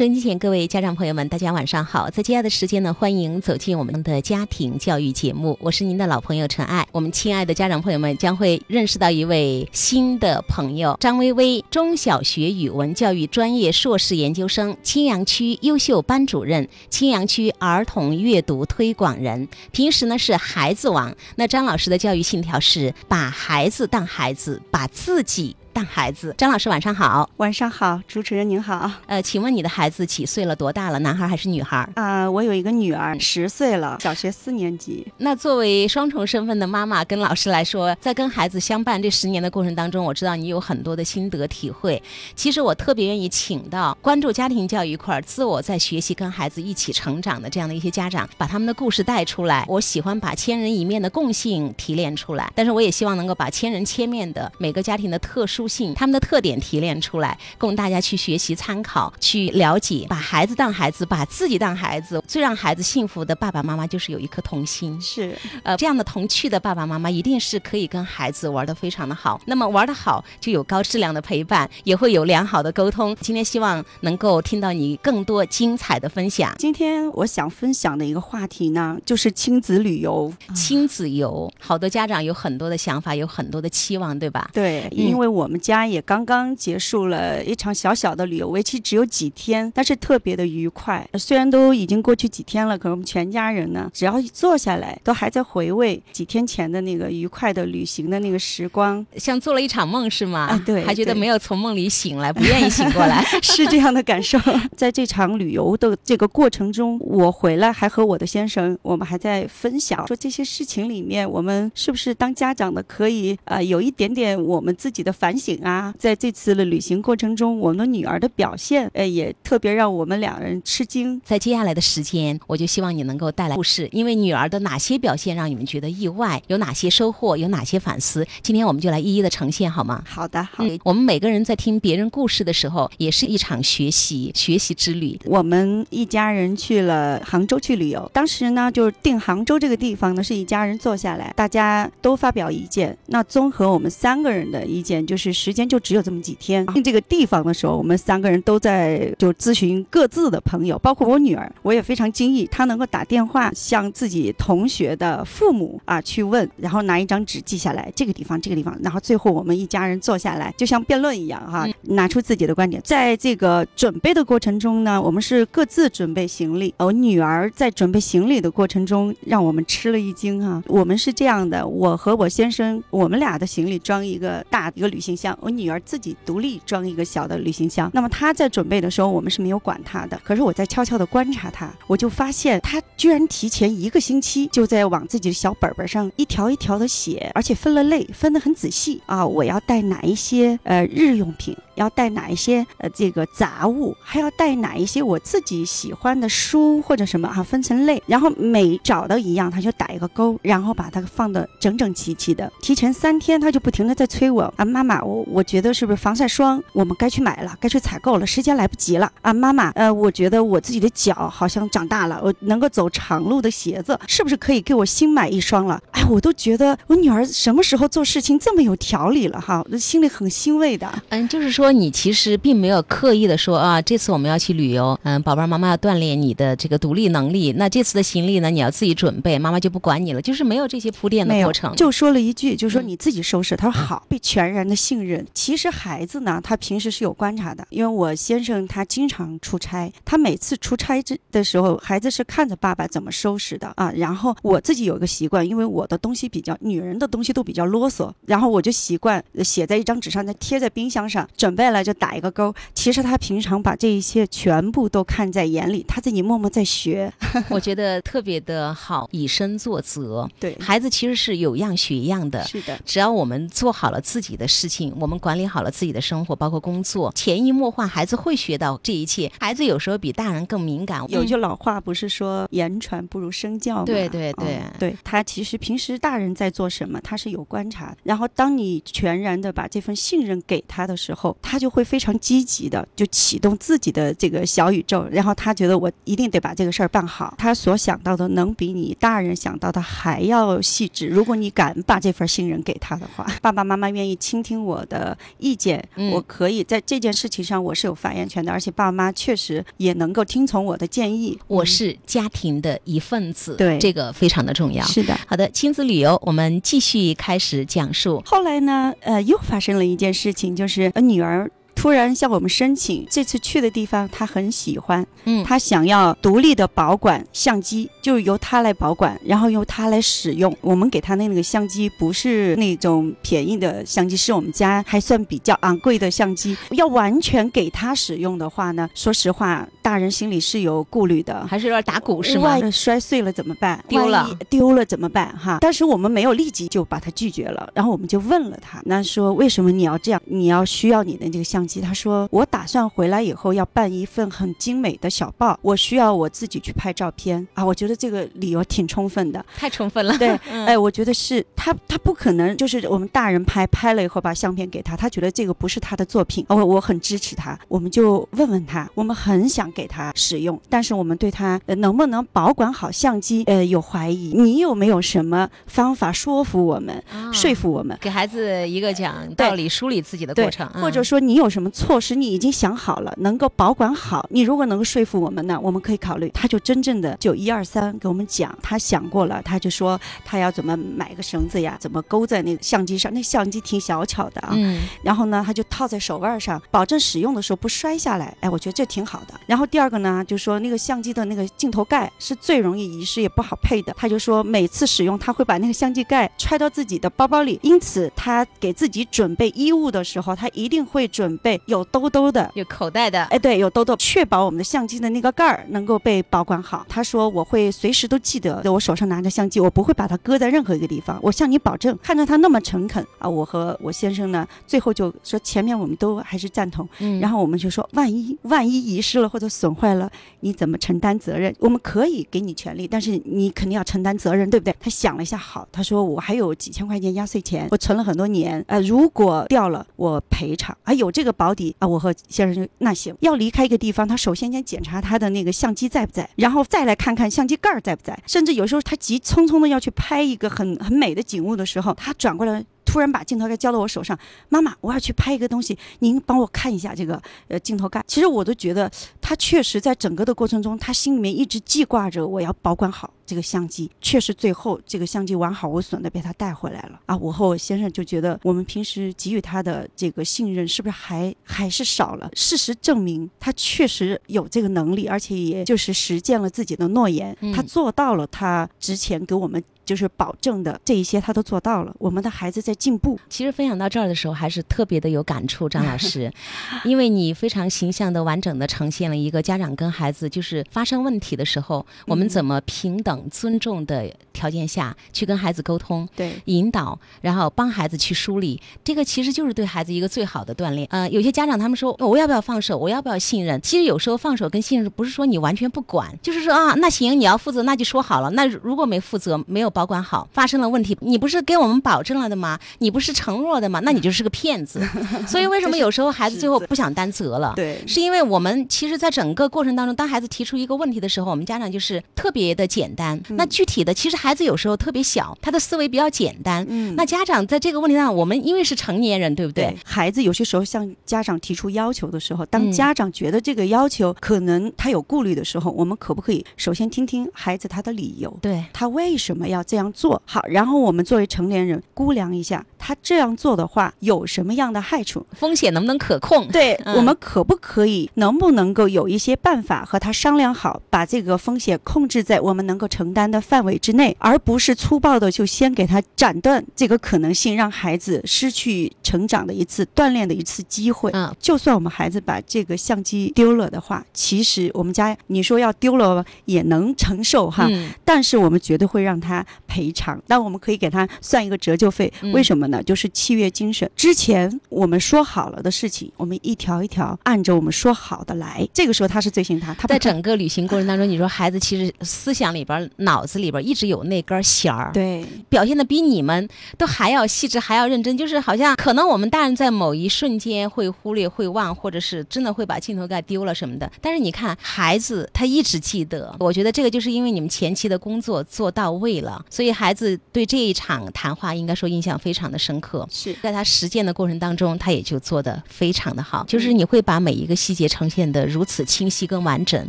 收音机前各位家长朋友们，大家晚上好！在接下来的时间呢，欢迎走进我们的家庭教育节目，我是您的老朋友陈爱。我们亲爱的家长朋友们将会认识到一位新的朋友张薇薇，中小学语文教育专业硕士研究生，青羊区优秀班主任，青羊区儿童阅读推广人。平时呢是孩子王。那张老师的教育信条是把孩子当孩子，把自己。当孩子，张老师晚上好，晚上好，主持人您好。呃，请问你的孩子几岁了？多大了？男孩还是女孩？啊，我有一个女儿，十岁了，小学四年级。那作为双重身份的妈妈跟老师来说，在跟孩子相伴这十年的过程当中，我知道你有很多的心得体会。其实我特别愿意请到关注家庭教育一块儿，自我在学习，跟孩子一起成长的这样的一些家长，把他们的故事带出来。我喜欢把千人一面的共性提炼出来，但是我也希望能够把千人千面的每个家庭的特殊。性他们的特点提炼出来，供大家去学习参考、去了解。把孩子当孩子，把自己当孩子，最让孩子幸福的爸爸妈妈就是有一颗童心。是，呃，这样的童趣的爸爸妈妈一定是可以跟孩子玩的非常的好。那么玩的好，就有高质量的陪伴，也会有良好的沟通。今天希望能够听到你更多精彩的分享。今天我想分享的一个话题呢，就是亲子旅游。亲子游，好多家长有很多的想法，有很多的期望，对吧？对，因为我们。家也刚刚结束了一场小小的旅游，为期只有几天，但是特别的愉快。虽然都已经过去几天了，可是我们全家人呢，只要一坐下来，都还在回味几天前的那个愉快的旅行的那个时光，像做了一场梦是吗？啊，对，还觉得没有从梦里醒来，不愿意醒过来，是这样的感受。在这场旅游的这个过程中，我回来还和我的先生，我们还在分享说这些事情里面，我们是不是当家长的可以呃有一点点我们自己的反省。啊，在这次的旅行过程中，我们女儿的表现，呃，也特别让我们两人吃惊。在接下来的时间，我就希望你能够带来故事，因为女儿的哪些表现让你们觉得意外，有哪些收获，有哪些反思，今天我们就来一一的呈现，好吗？好的，好。我们每个人在听别人故事的时候，也是一场学习学习之旅。我们一家人去了杭州去旅游，当时呢，就是定杭州这个地方呢，是一家人坐下来，大家都发表意见。那综合我们三个人的意见，就是。时间就只有这么几天。进这个地方的时候，我们三个人都在就咨询各自的朋友，包括我女儿，我也非常惊异，她能够打电话向自己同学的父母啊去问，然后拿一张纸记下来这个地方这个地方，然后最后我们一家人坐下来，就像辩论一样哈，拿出自己的观点。在这个准备的过程中呢，我们是各自准备行李。我女儿在准备行李的过程中，让我们吃了一惊哈。我们是这样的，我和我先生，我们俩的行李装一个大一个旅行箱。我女儿自己独立装一个小的旅行箱，那么她在准备的时候，我们是没有管她的。可是我在悄悄地观察她，我就发现她居然提前一个星期就在往自己的小本本上一条一条的写，而且分了类，分得很仔细啊。我要带哪一些呃日用品？要带哪一些呃这个杂物，还要带哪一些我自己喜欢的书或者什么啊？分成类，然后每找到一样他就打一个勾，然后把它放的整整齐齐的。提前三天他就不停的在催我啊，妈妈，我我觉得是不是防晒霜我们该去买了，该去采购了，时间来不及了啊，妈妈，呃，我觉得我自己的脚好像长大了，我能够走长路的鞋子是不是可以给我新买一双了？哎，我都觉得我女儿什么时候做事情这么有条理了哈，我心里很欣慰的。嗯，就是说。你其实并没有刻意的说啊，这次我们要去旅游，嗯，宝贝儿，妈妈要锻炼你的这个独立能力。那这次的行李呢，你要自己准备，妈妈就不管你了，就是没有这些铺垫的过程。就说了一句，就说你自己收拾。他说好，被全然的信任。其实孩子呢，他平时是有观察的，因为我先生他经常出差，他每次出差这的时候，孩子是看着爸爸怎么收拾的啊。然后我自己有一个习惯，因为我的东西比较，女人的东西都比较啰嗦，然后我就习惯写在一张纸上，再贴在冰箱上，准。备了就打一个勾。其实他平常把这一切全部都看在眼里，他自己默默在学。我觉得特别的好，以身作则。对孩子其实是有样学样的。是的，只要我们做好了自己的事情，我们管理好了自己的生活，包括工作，潜移默化，孩子会学到这一切。孩子有时候比大人更敏感。有句老话不是说言传不如身教吗？对对对，对他其实平时大人在做什么，他是有观察。然后当你全然的把这份信任给他的时候，他就会非常积极的就启动自己的这个小宇宙，然后他觉得我一定得把这个事儿办好。他所想到的能比你大人想到的还要细致。如果你敢把这份信任给他的话，爸爸妈妈愿意倾听我我的意见，嗯我可以在这件事情上我是有发言权的，而且爸妈确实也能够听从我的建议。我是家庭的一份子，对这个非常的重要。是的。好的，亲子旅游，我们继续开始讲述。后来呢，呃，又发生了一件事情，就是呃女儿。突然向我们申请，这次去的地方他很喜欢，嗯，他想要独立的保管相机，就由他来保管，然后由他来使用。我们给他的那个相机不是那种便宜的相机，是我们家还算比较昂贵的相机。要完全给他使用的话呢，说实话，大人心里是有顾虑的。还是有点打鼓是吗万？一摔碎了怎么办？丢了丢了怎么办？哈！但是我们没有立即就把他拒绝了，然后我们就问了他，那说为什么你要这样？你要需要你的这个相机？他说我打算回来以后要办一份很精美的小报，我需要我自己去拍照片啊！我觉得这个理由挺充分的。太充分了。对，嗯哎，我觉得是他，他不可能就是我们大人拍拍了以后把相片给他，他觉得这个不是他的作品，我我很支持他，我们就问问他，我们很想给他使用，但是我们对他、呃、能不能保管好相机呃有怀疑，你有没有什么方法说服我们，啊说服我们？给孩子一个讲道理、梳理自己的过程，或者嗯说你有什么措施，你已经想好了，能够保管好。你如果能够说服我们呢，我们可以考虑。他就真正的就一二三给我们讲，他想过了，他就说他要怎么买个绳子呀，怎么勾在那个相机上，那相机挺小巧的啊。嗯，然后呢，他就套在手腕上，保证使用的时候不摔下来。哎，我觉得这挺好的。然后第二个呢，就说那个相机的那个镜头盖是最容易遗失也不好配的。他就说每次使用他会把那个相机盖揣到自己的包包里，因此他给自己准备衣物的时候，他一定会准备有兜兜的。有口袋的，哎，对，有兜兜，确保我们的相机的那个盖儿能够被保管好。他说我会随时都记得，我手上拿着相机，我不会把它搁在任何一个地方。我向你保证，看着他那么诚恳啊，我和我先生呢，最后就说前面我们都还是赞同，嗯，然后我们就说万一万一遗失了或者损坏了，你怎么承担责任？我们可以给你权利，但是你肯定要承担责任，对不对？他想了一下，好，他说我还有几千块钱压岁钱，我存了很多年，呃，如果掉了我赔偿，啊，有这个保底啊，我和先生就那行，要离开一个地方，他首先先检查他的那个相机在不在，然后再来看看相机盖儿在不在，甚至有时候他急匆匆的要去拍一个很很美的景物的时候，他转过来。突然把镜头盖交到我手上，妈妈，我要去拍一个东西，您帮我看一下这个呃镜头盖。其实我都觉得他确实在整个的过程中，他心里面一直记挂着我要保管好这个相机。确实最后这个相机完好无损的被他带回来了啊！我和我先生就觉得我们平时给予他的这个信任是不是还还是少了？事实证明他确实有这个能力，而且也就是实践了自己的诺言，嗯他做到了他之前给我们。就是保证的这一些，他都做到了。我们的孩子在进步，其实分享到这儿的时候，还是特别的有感触，张老师，因为你非常形象的、完整的呈现了一个家长跟孩子就是发生问题的时候，我们嗯怎么平等、尊重的条件下去跟孩子沟通。对，引导，然后帮孩子去梳理，这个其实就是对孩子一个最好的锻炼。呃，有些家长他们说，我要不要放手？我要不要信任？其实有时候放手跟信任不是说你完全不管，就是说啊，那行，你要负责，那就说好了。那如果没负责，没有保管好，发生了问题，你不是给我们保证了的吗？你不是承诺的吗？那你就是个骗子。所以为什么有时候孩子最后不想担责了？对，是因为我们其实，在整个过程当中，当孩子提出一个问题的时候，我们家长就是特别的简单。那具体的，其实孩子有时候特别小，他的思维比较简单。嗯那家长在这个问题上，我们因为是成年人，对不对？对孩子有些时候向家长提出要求的时候，嗯当家长觉得这个要求可能他有顾虑的时候，我们可不可以首先听听孩子他的理由？对他为什么要这样做？好，然后我们作为成年人估量一下，他这样做的话有什么样的害处？风险能不能可控？对、嗯我们可不可以，能不能够有一些办法和他商量好，把这个风险控制在我们能够承担的范围之内，而不是粗暴的就先给他斩断这个可能性，让孩子失去成长的一次锻炼的一次机会。嗯，就算我们孩子把这个相机丢了的话，其实我们家你说要丢了也能承受哈，嗯但是我们绝对会让他赔偿。那我们可以给他算一个折旧费，嗯为什么呢？就是契约精神。之前我们说好了的事情，我们一条一条按着我们说好的来。这个时候他是最心他，他不在整个旅行过程当中，你说孩子其实思想里边儿、脑子里边儿一直有那根弦儿，对表现的比你们都还要细致，还要认真。就是好像可能我们大人在某一瞬间会忽略、会忘，或者是真的会把镜头盖丢了什么的。但是你看，孩子他一直记得。我觉得这个就是因为你们前期的工作做到位了，了。所以孩子对这一场谈话应该说印象非常的深刻。是在他实践的过程当中，他也就做得非常的好，就是你会把每一个细节呈现的如此清晰跟完整。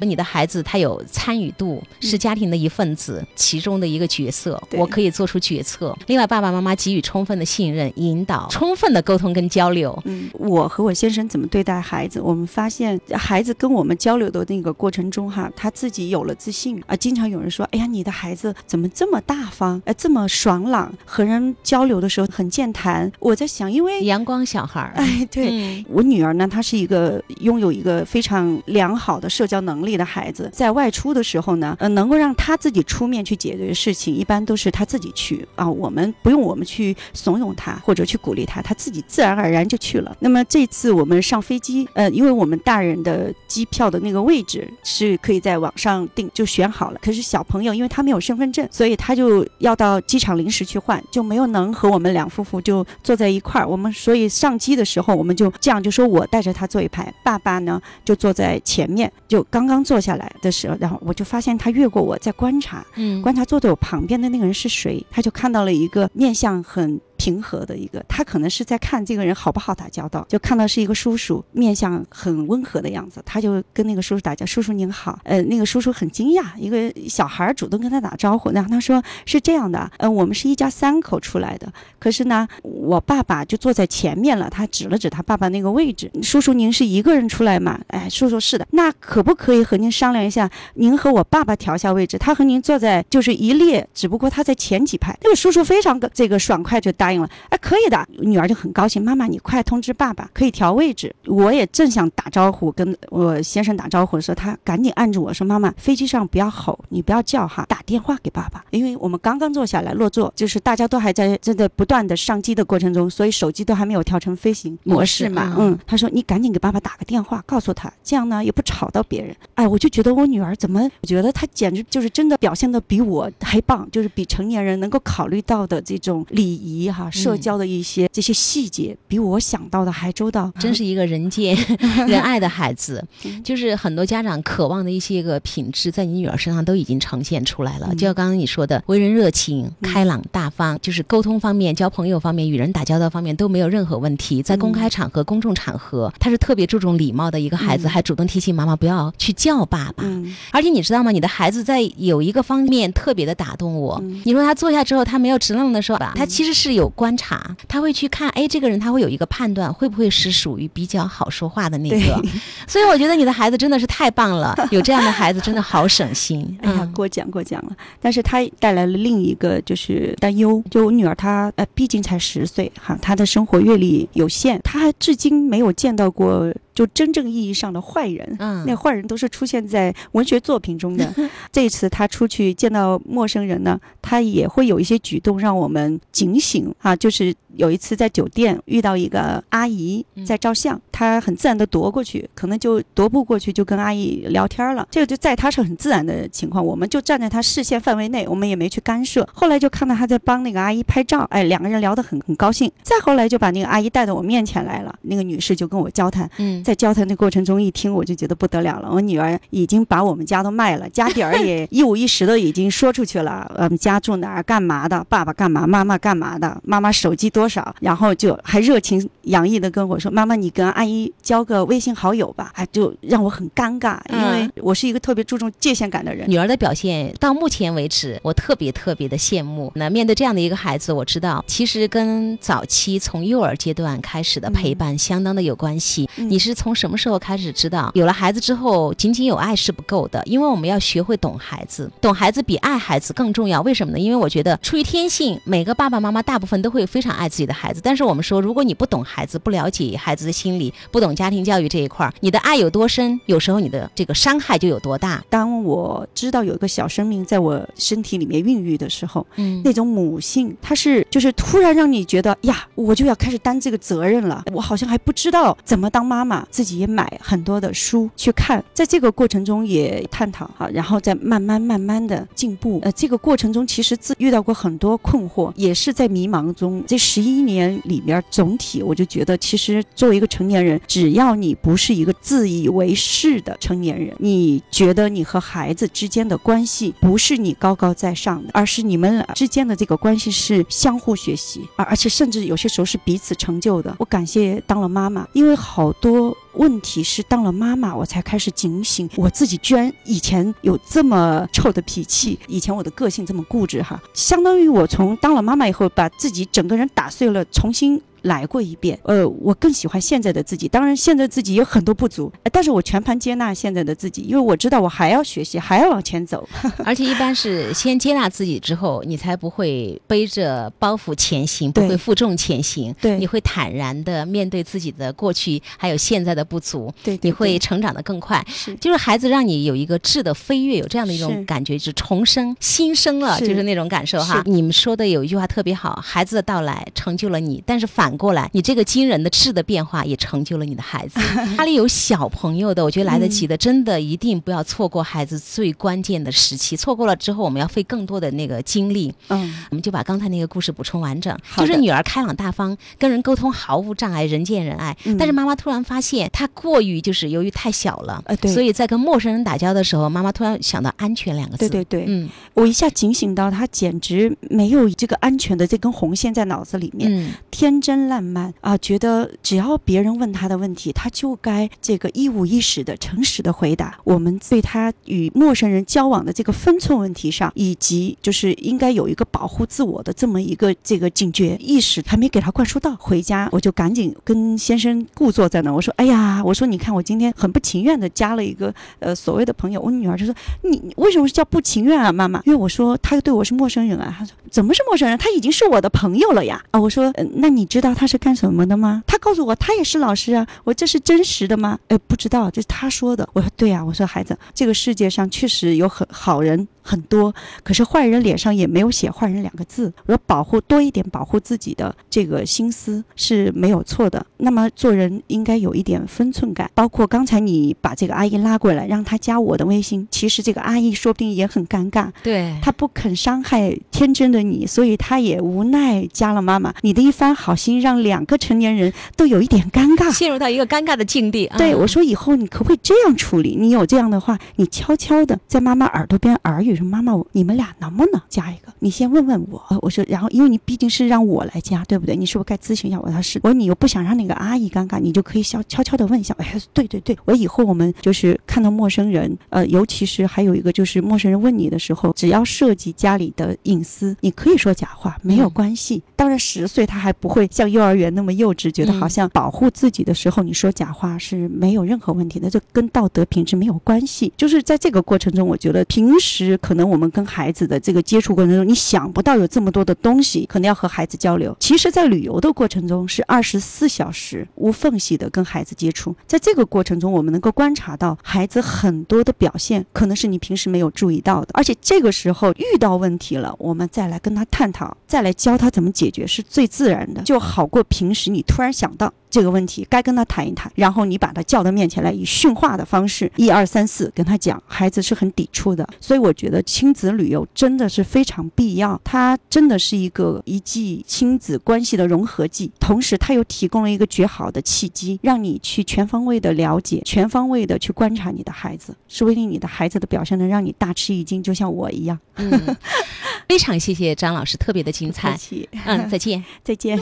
你的孩子他有参与度，是家庭的一份子，其中的一个角色，我可以做出决策。另外，爸爸妈妈给予充分的信任、引导，充分的沟通跟交流。嗯，我和我先生怎么对待孩子？我们发现孩子跟我们交流的那个过程中，哈，他自己有了自信啊。经常有人说：“哎呀，你的孩子怎么这么大方？哎，这么爽朗，和人交流的时候很健谈。”我在想，因为阳光小孩儿，哎，对。嗯我女儿呢，她是一个拥有一个非常良好的社交能力的孩子，在外出的时候呢，呃，能够让她自己出面去解决事情，一般都是她自己去啊，我们不用我们去怂恿她或者去鼓励她，她自己自然而然就去了。那么这次我们上飞机，呃，因为我们大人的机票的那个位置是可以在网上订，就选好了，可是小朋友因为他没有身份证，所以他就要到机场临时去换，就没有能和我们两夫妇就坐在一块儿。我们所以上机的时候，我们就这样就说我带着他坐一排，爸爸呢就坐在前面。就刚刚坐下来的时候，然后我就发现他越过我在观察，嗯观察坐在我旁边的那个人是谁，他就看到了一个面相很。平和的一个，他可能是在看这个人好不好打交道，就看到是一个叔叔，面相很温和的样子，他就跟那个叔叔打交，叔叔您好，呃，那个叔叔很惊讶，一个小孩主动跟他打招呼，然后他说是这样的，呃，我们是一家三口出来的，可是呢，我爸爸就坐在前面了，他指了指他爸爸那个位置，叔叔您是一个人出来吗？哎，叔叔是的，那可不可以和您商量一下，您和我爸爸调一下位置，他和您坐在就是一列，只不过他在前几排。那个叔叔非常这个爽快就答应了，哎，可以的。女儿就很高兴，妈妈你快通知爸爸，可以调位置。我也正想打招呼，跟我先生打招呼的时候，他赶紧按住我说，妈妈，飞机上不要吼，你不要叫哈，打电话给爸爸，因为我们刚刚坐下来落座，就是大家都还在正在不断的上机的过程中，所以手机都还没有调成飞行模式嘛，嗯嗯，他说你赶紧给爸爸打个电话，告诉他，这样呢也不吵到别人。哎，我就觉得我女儿怎么，我觉得她简直就是真的表现的比我还棒，就是比成年人能够考虑到的这种礼仪哈、社交的一些、这些细节，比我想到的还周到。真是一个人见 人爱的孩子嗯，就是很多家长渴望的一些个品质，在你女儿身上都已经呈现出来了。嗯就像刚刚你说的，为人热情、开朗大方，就是沟通方面、交朋友方面、与人打交道方面都没有任何问题。在公开场合、公众场合，他是特别注重礼貌的一个孩子，嗯还主动提醒妈妈不要去叫爸爸。嗯而且你知道吗？你的孩子在有一个方面特别的打动我。嗯你说他坐下之后，他没有直愣愣的说吧，他其实是有观察，他会去看，哎，这个人他会有一个判断，会不会是属于比较好说话的那，个。所以我觉得你的孩子真的是太棒了，有这样的孩子真的好省心。哎呀，嗯过奖过奖了。但是他带来了另一个就是担忧，就我女儿她呃，毕竟才十岁哈，她的生活阅历有限，她还至今没有见到过就真正意义上的坏人。嗯那坏人都是出现在文学作品中的。这一次他出去见到陌生人呢，他也会有一些举动让我们警醒啊。就是有一次在酒店遇到一个阿姨嗯在照相，她很自然的踱过去，可能就踱步过去就跟阿姨聊天了。这个就在她是很自然的情况，我们就站在她视线范围内，我们也没去干涉。后来就看到她在帮那个阿姨拍照，哎，两个人聊得很很高兴。再后来就把那个阿姨带到我面前来了，那个女士就跟我交谈。嗯，在交谈的过程中，一听我就觉得不得了了。我女儿已经把我们家都卖了，家底儿也一五一十的已经说出去了。呃我们家住哪儿，干嘛的，爸爸干嘛，妈妈干嘛的，妈妈手机多少，然后就还热情洋溢的跟我说：“妈妈，你跟阿姨交个微信好友吧。”哎，就让我很尴尬，因为嗯我是一个特别注重界限感的人。女儿的表现到目前为止，我特别特别的羡慕。那面对这样的一个孩子，我知道其实跟早期从幼儿阶段开始的陪伴相当的有关系。嗯你是从什么时候开始知道，有了孩子之后，仅仅有爱是不够的？因为我们要学会懂孩子，懂孩子比爱孩子更重要。为什么呢？因为我觉得出于天性，每个爸爸妈妈大部分都会非常爱自己的孩子。但是我们说，如果你不懂孩子，不了解孩子的心理，不懂家庭教育这一块儿，你的爱有多深，有时候你的这个伤害就有多大。当我知道有一个小生命在我身体里面孕育的时候，嗯那种母性，它是就是突然让你觉得呀，我就要开始担这个责任了。我好像还不知道怎么当妈妈，自己也买很多的书去看，在这个过程中也探讨哈，然后再慢慢慢慢的进步。呃，这个过程中其实自遇到过很多困惑，也是在迷茫中。这十一年里面，总体我就觉得，其实作为一个成年人，只要你不是一个自以为是的成年人，你觉得你和孩子之间的关系不是你高高在上的，而是你们俩之间的这个关系是相互学习，而而且甚至有些时候是彼此成就的。我感谢当了妈妈，因为好多。问题是当了妈妈，我才开始警醒，我自己居然以前有这么臭的脾气，以前我的个性这么固执哈，相当于我从当了妈妈以后，把自己整个人打碎了，重新。来过一遍，呃，我更喜欢现在的自己。当然，现在自己有很多不足，但是我全盘接纳现在的自己，因为我知道我还要学习，还要往前走。而且一般是先接纳自己之后，你才不会背着包袱前行，不会负重前行。对，你会坦然的面对自己的过去，还有现在的不足。对，你会成长的更快。是，就是孩子让你有一个质的飞跃，有这样的一种感觉，是重生、新生了，就是那种感受哈。你们说的有一句话特别好，孩子的到来成就了你，但是反过来，你这个惊人的质的变化也成就了你的孩子。家里有小朋友的，我觉得来得及的，真的一定不要错过孩子最关键的时期。错过了之后，我们要费更多的那个精力。嗯，我们就把刚才那个故事补充完整。就是女儿开朗大方，跟人沟通毫无障碍，人见人爱。但是妈妈突然发现，她过于就是由于太小了，所以在跟陌生人打交道的时候，妈妈突然想到安全两个字。对对对，嗯，我一下警醒到，她简直没有这个安全的这根红线在脑子里面，嗯，天真烂漫啊。觉得只要别人问他的问题，他就该这个一五一十的诚实的回答。我们对他与陌生人交往的这个分寸问题上，以及就是应该有一个保护自我的这么一个这个警觉意识，还没给他灌输到。回家我就赶紧跟先生故坐在那，我说：“哎呀，我说你看我今天很不情愿的加了一个呃所谓的朋友。”我女儿就说：“你为什么是叫不情愿啊，妈妈？因为我说他对我是陌生人啊。”她说：“怎么是陌生人？他已经是我的朋友了呀！”啊，我说：“那你知道他是干什么的？”吗？他告诉我，他也是老师啊。我这是真实的吗？哎，不知道，这是他说的。我说对呀。我说孩子，这个世界上确实有很好人。很多，可是坏人脸上也没有写“坏人”两个字。我保护多一点，保护自己的这个心思是没有错的。那么做人应该有一点分寸感。包括刚才你把这个阿姨拉过来，让她加我的微信，其实这个阿姨说不定也很尴尬。对，她不肯伤害天真的你，所以她也无奈加了妈妈。你的一番好心，让两个成年人都有一点尴尬，陷入到一个尴尬的境地。对我说：“以后你可不可以这样处理？你有这样的话，你悄悄的在妈妈耳朵边耳语。”说妈妈，你们俩能不能加一个？你先问问我。我说，然后因为你毕竟是让我来加，对不对？你是不是该咨询一下我？他是。我说你又不想让那个阿姨尴尬，你就可以悄悄悄的问一下。哎，对对对，我以后我们就是看到陌生人，呃，尤其是还有一个就是陌生人问你的时候，只要涉及家里的隐私，你可以说假话，没有关系。当然十岁他还不会像幼儿园那么幼稚，觉得好像保护自己的时候你说假话是没有任何问题的，这跟道德品质没有关系。就是在这个过程中，我觉得平时。可能我们跟孩子的这个接触过程中，你想不到有这么多的东西，可能要和孩子交流。其实，在旅游的过程中，是二十四小时无缝隙的跟孩子接触。在这个过程中，我们能够观察到孩子很多的表现，可能是你平时没有注意到的。而且这个时候遇到问题了，我们再来跟他探讨，再来教他怎么解决，是最自然的，就好过平时你突然想到。这个问题该跟他谈一谈，然后你把他叫到面前来，以训话的方式，一二三四跟他讲，孩子是很抵触的。所以我觉得亲子旅游真的是非常必要，它真的是一个一剂亲子关系的融合剂，同时它又提供了一个绝好的契机，让你去全方位的了解，全方位的去观察你的孩子，说不定你的孩子的表现能让你大吃一惊，就像我一样。嗯，非常谢谢张老师，特别的精彩。嗯，再见，再见。